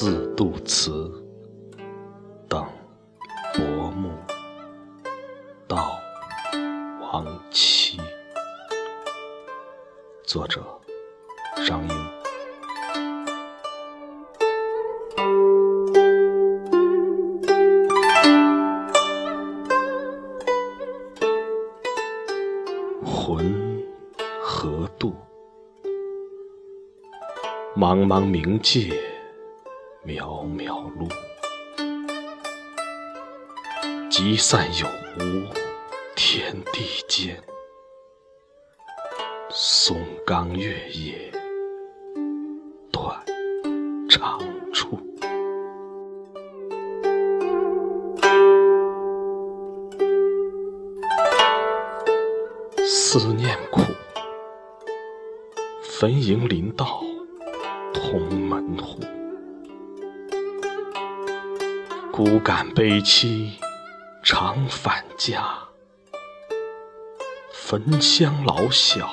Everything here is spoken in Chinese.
自度词，等薄暮到亡妻。作者：张英。魂何渡？茫茫冥界。渺渺路。集散有无，天地间。松冈月夜，断肠处。思念苦，坟茔林道同门户。不敢悲凄。常返家，焚香老小